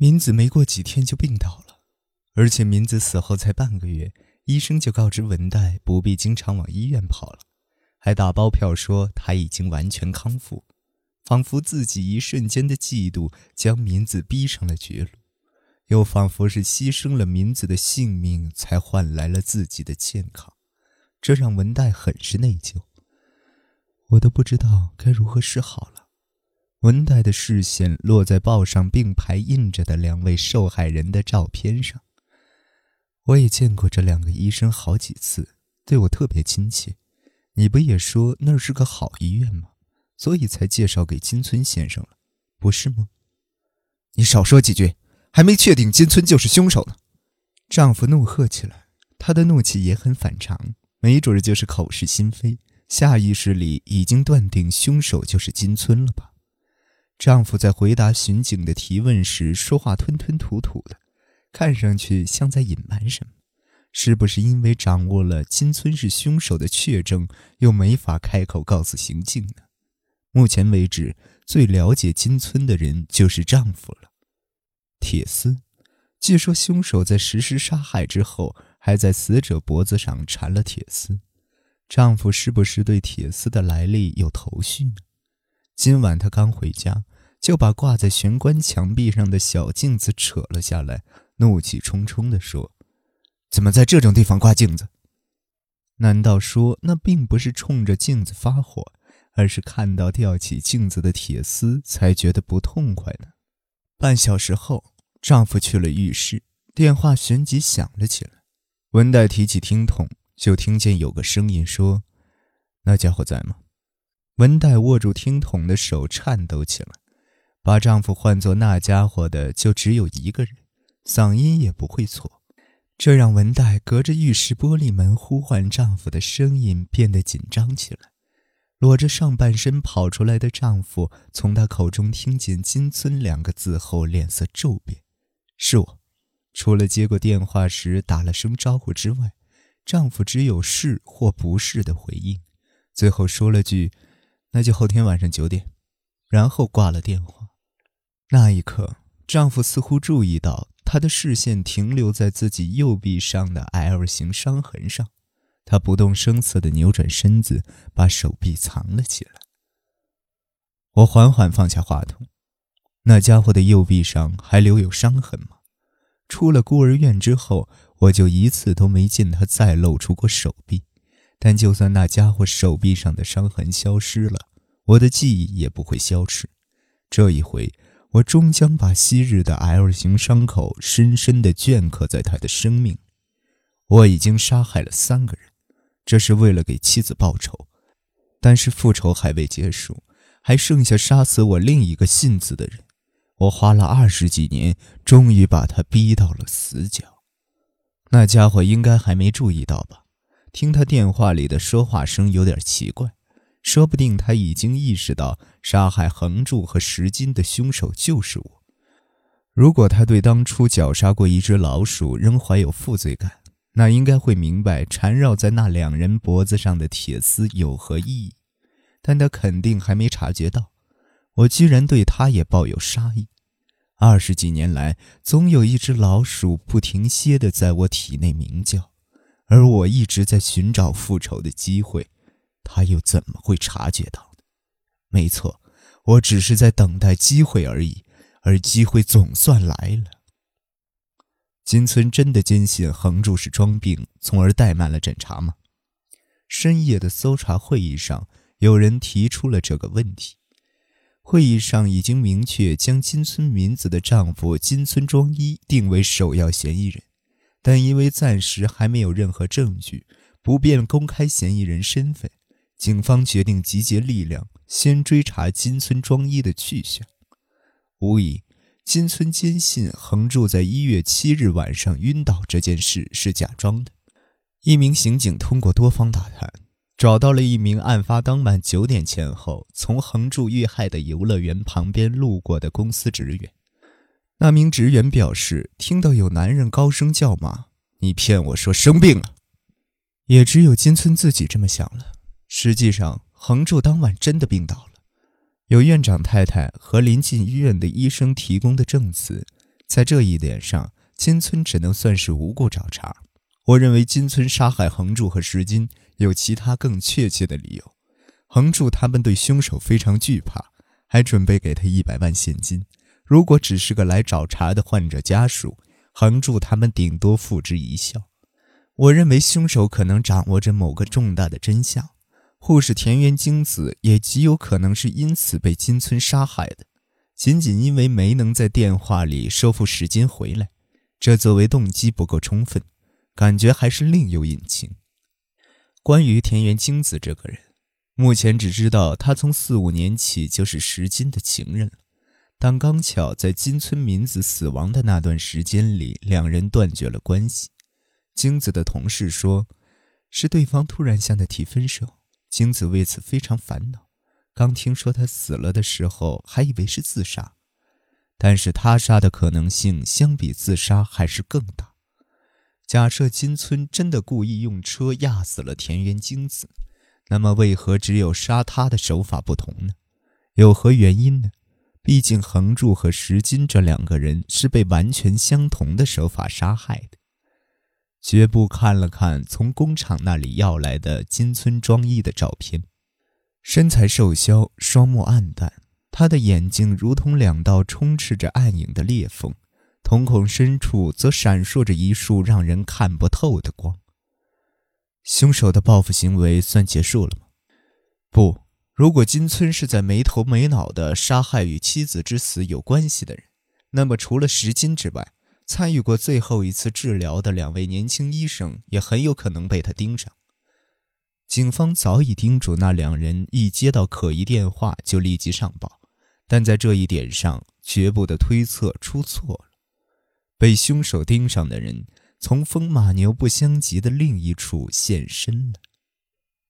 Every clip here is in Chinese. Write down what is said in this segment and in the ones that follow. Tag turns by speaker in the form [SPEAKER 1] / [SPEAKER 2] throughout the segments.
[SPEAKER 1] 明子没过几天就病倒了，而且明子死后才半个月，医生就告知文代不必经常往医院跑了，还打包票说他已经完全康复，仿佛自己一瞬间的嫉妒将明子逼上了绝路，又仿佛是牺牲了明子的性命才换来了自己的健康，这让文代很是内疚。我都不知道该如何是好了。文代的视线落在报上并排印着的两位受害人的照片上。我也见过这两个医生好几次，对我特别亲切。你不也说那是个好医院吗？所以才介绍给金村先生了，不是吗？
[SPEAKER 2] 你少说几句，还没确定金村就是凶手呢。
[SPEAKER 1] 丈夫怒喝起来，他的怒气也很反常，没准就是口是心非。下意识里已经断定凶手就是金村了吧？丈夫在回答巡警的提问时说话吞吞吐吐的，看上去像在隐瞒什么。是不是因为掌握了金村是凶手的确证，又没法开口告诉刑警呢？目前为止，最了解金村的人就是丈夫了。铁丝，据说凶手在实施杀害之后，还在死者脖子上缠了铁丝。丈夫是不是对铁丝的来历有头绪呢？今晚他刚回家，就把挂在玄关墙壁上的小镜子扯了下来，怒气冲冲地说：“
[SPEAKER 2] 怎么在这种地方挂镜子？
[SPEAKER 1] 难道说那并不是冲着镜子发火，而是看到吊起镜子的铁丝才觉得不痛快呢？”半小时后，丈夫去了浴室，电话旋即响了起来。文代提起听筒。就听见有个声音说：“那家伙在吗？”文代握住听筒的手颤抖起来。把丈夫唤作那家伙的就只有一个人，嗓音也不会错。这让文代隔着浴室玻璃门呼唤丈夫的声音变得紧张起来。裸着上半身跑出来的丈夫从她口中听见“金村”两个字后，脸色骤变。是我，除了接过电话时打了声招呼之外。丈夫只有是或不是的回应，最后说了句：“那就后天晚上九点。”然后挂了电话。那一刻，丈夫似乎注意到她的视线停留在自己右臂上的 L 型伤痕上，他不动声色地扭转身子，把手臂藏了起来。我缓缓放下话筒。那家伙的右臂上还留有伤痕吗？出了孤儿院之后。我就一次都没见他再露出过手臂，但就算那家伙手臂上的伤痕消失了，我的记忆也不会消失。这一回，我终将把昔日的 L 型伤口深深地镌刻在他的生命。我已经杀害了三个人，这是为了给妻子报仇，但是复仇还未结束，还剩下杀死我另一个信子的人。我花了二十几年，终于把他逼到了死角。那家伙应该还没注意到吧？听他电话里的说话声有点奇怪，说不定他已经意识到杀害横柱和石金的凶手就是我。如果他对当初绞杀过一只老鼠仍怀有负罪感，那应该会明白缠绕在那两人脖子上的铁丝有何意义。但他肯定还没察觉到，我居然对他也抱有杀意。二十几年来，总有一只老鼠不停歇地在我体内鸣叫，而我一直在寻找复仇的机会，他又怎么会察觉到呢？没错，我只是在等待机会而已，而机会总算来了。金村真的坚信横柱是装病，从而怠慢了侦查吗？深夜的搜查会议上，有人提出了这个问题。会议上已经明确将金村民子的丈夫金村庄一定为首要嫌疑人，但因为暂时还没有任何证据，不便公开嫌疑人身份，警方决定集结力量，先追查金村庄一的去向。无疑，金村坚信横柱在一月七日晚上晕倒这件事是假装的。一名刑警通过多方打探。找到了一名案发当晚九点前后从横柱遇害的游乐园旁边路过的公司职员。那名职员表示，听到有男人高声叫骂：“你骗我说生病了！”也只有金村自己这么想了。实际上，横柱当晚真的病倒了。有院长太太和临近医院的医生提供的证词，在这一点上，金村只能算是无故找茬。我认为金村杀害横柱和石金有其他更确切的理由。横柱他们对凶手非常惧怕，还准备给他一百万现金。如果只是个来找茬的患者家属，横柱他们顶多付之一笑。我认为凶手可能掌握着某个重大的真相，护士田园京子也极有可能是因此被金村杀害的，仅仅因为没能在电话里说服石金回来，这作为动机不够充分，感觉还是另有隐情。关于田园京子这个人，目前只知道他从四五年起就是石金的情人了。但刚巧在金村民子死亡的那段时间里，两人断绝了关系。京子的同事说，是对方突然向他提分手，京子为此非常烦恼。刚听说他死了的时候，还以为是自杀，但是他杀的可能性相比自杀还是更大。假设金村真的故意用车压死了田园京子，那么为何只有杀他的手法不同呢？有何原因呢？毕竟，横柱和石金这两个人是被完全相同的手法杀害的。绝不看了看从工厂那里要来的金村庄一的照片，身材瘦削，双目暗淡，他的眼睛如同两道充斥着暗影的裂缝，瞳孔深处则闪烁着一束让人看不透的光。凶手的报复行为算结束了吗？不。如果金村是在没头没脑的杀害与妻子之死有关系的人，那么除了石金之外，参与过最后一次治疗的两位年轻医生也很有可能被他盯上。警方早已叮嘱那两人，一接到可疑电话就立即上报，但在这一点上，绝不的推测出错了。被凶手盯上的人，从风马牛不相及的另一处现身了。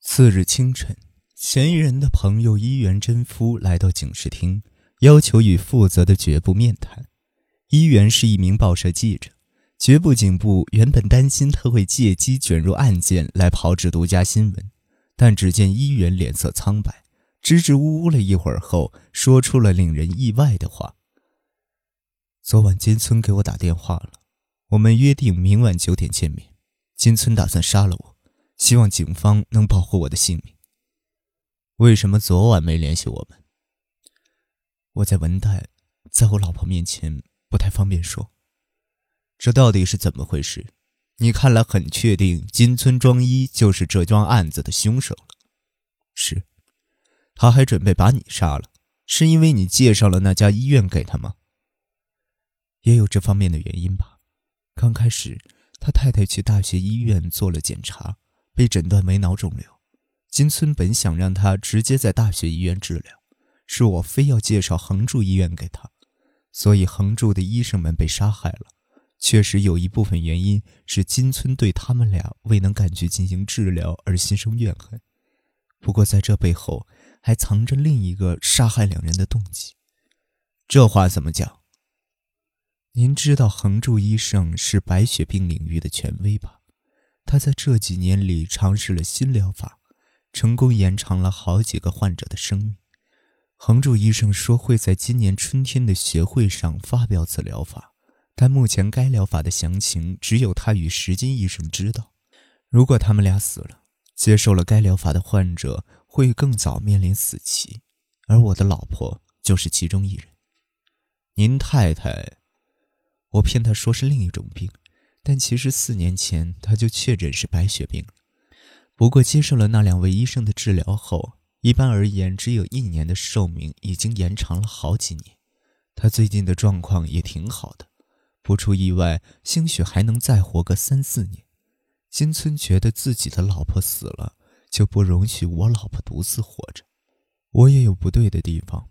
[SPEAKER 1] 次日清晨。嫌疑人的朋友伊原真夫来到警视厅，要求与负责的绝部面谈。伊原是一名报社记者，绝部警部原本担心他会借机卷入案件来炮制独家新闻，但只见伊原脸色苍白，支支吾吾了一会儿后，说出了令人意外的话：“昨晚金村给我打电话了，我们约定明晚九点见面。金村打算杀了我，希望警方能保护我的性命。”为什么昨晚没联系我们？我在文代，在我老婆面前不太方便说。这到底是怎么回事？你看来很确定金村庄一就是这桩案子的凶手了。是，他还准备把你杀了，是因为你介绍了那家医院给他吗？也有这方面的原因吧。刚开始，他太太去大学医院做了检查，被诊断为脑肿瘤。金村本想让他直接在大学医院治疗，是我非要介绍横柱医院给他，所以横柱的医生们被杀害了。确实有一部分原因是金村对他们俩未能赶去进行治疗而心生怨恨，不过在这背后还藏着另一个杀害两人的动机。这话怎么讲？您知道横柱医生是白血病领域的权威吧？他在这几年里尝试了新疗法。成功延长了好几个患者的生命。横柱医生说会在今年春天的学会上发表此疗法，但目前该疗法的详情只有他与石金医生知道。如果他们俩死了，接受了该疗法的患者会更早面临死期，而我的老婆就是其中一人。您太太，我骗她说是另一种病，但其实四年前她就确诊是白血病了。不过，接受了那两位医生的治疗后，一般而言，只有一年的寿命已经延长了好几年。他最近的状况也挺好的，不出意外，兴许还能再活个三四年。金村觉得自己的老婆死了，就不容许我老婆独自活着。我也有不对的地方，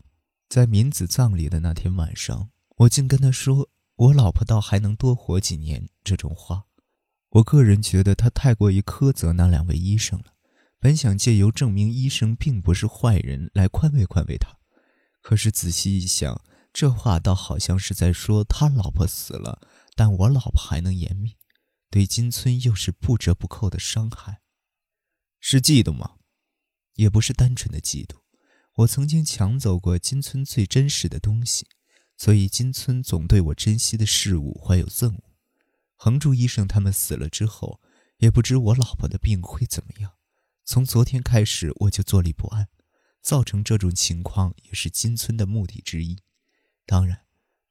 [SPEAKER 1] 在敏子葬礼的那天晚上，我竟跟他说我老婆倒还能多活几年这种话。我个人觉得他太过于苛责那两位医生了，本想借由证明医生并不是坏人来宽慰宽慰他，可是仔细一想，这话倒好像是在说他老婆死了，但我老婆还能延命，对金村又是不折不扣的伤害，是嫉妒吗？也不是单纯的嫉妒，我曾经抢走过金村最真实的东西，所以金村总对我珍惜的事物怀有憎恶。横柱医生他们死了之后，也不知我老婆的病会怎么样。从昨天开始，我就坐立不安，造成这种情况也是金村的目的之一。当然，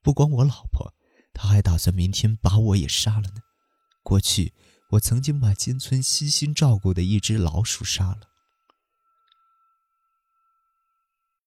[SPEAKER 1] 不光我老婆，他还打算明天把我也杀了呢。过去，我曾经把金村悉心照顾的一只老鼠杀了。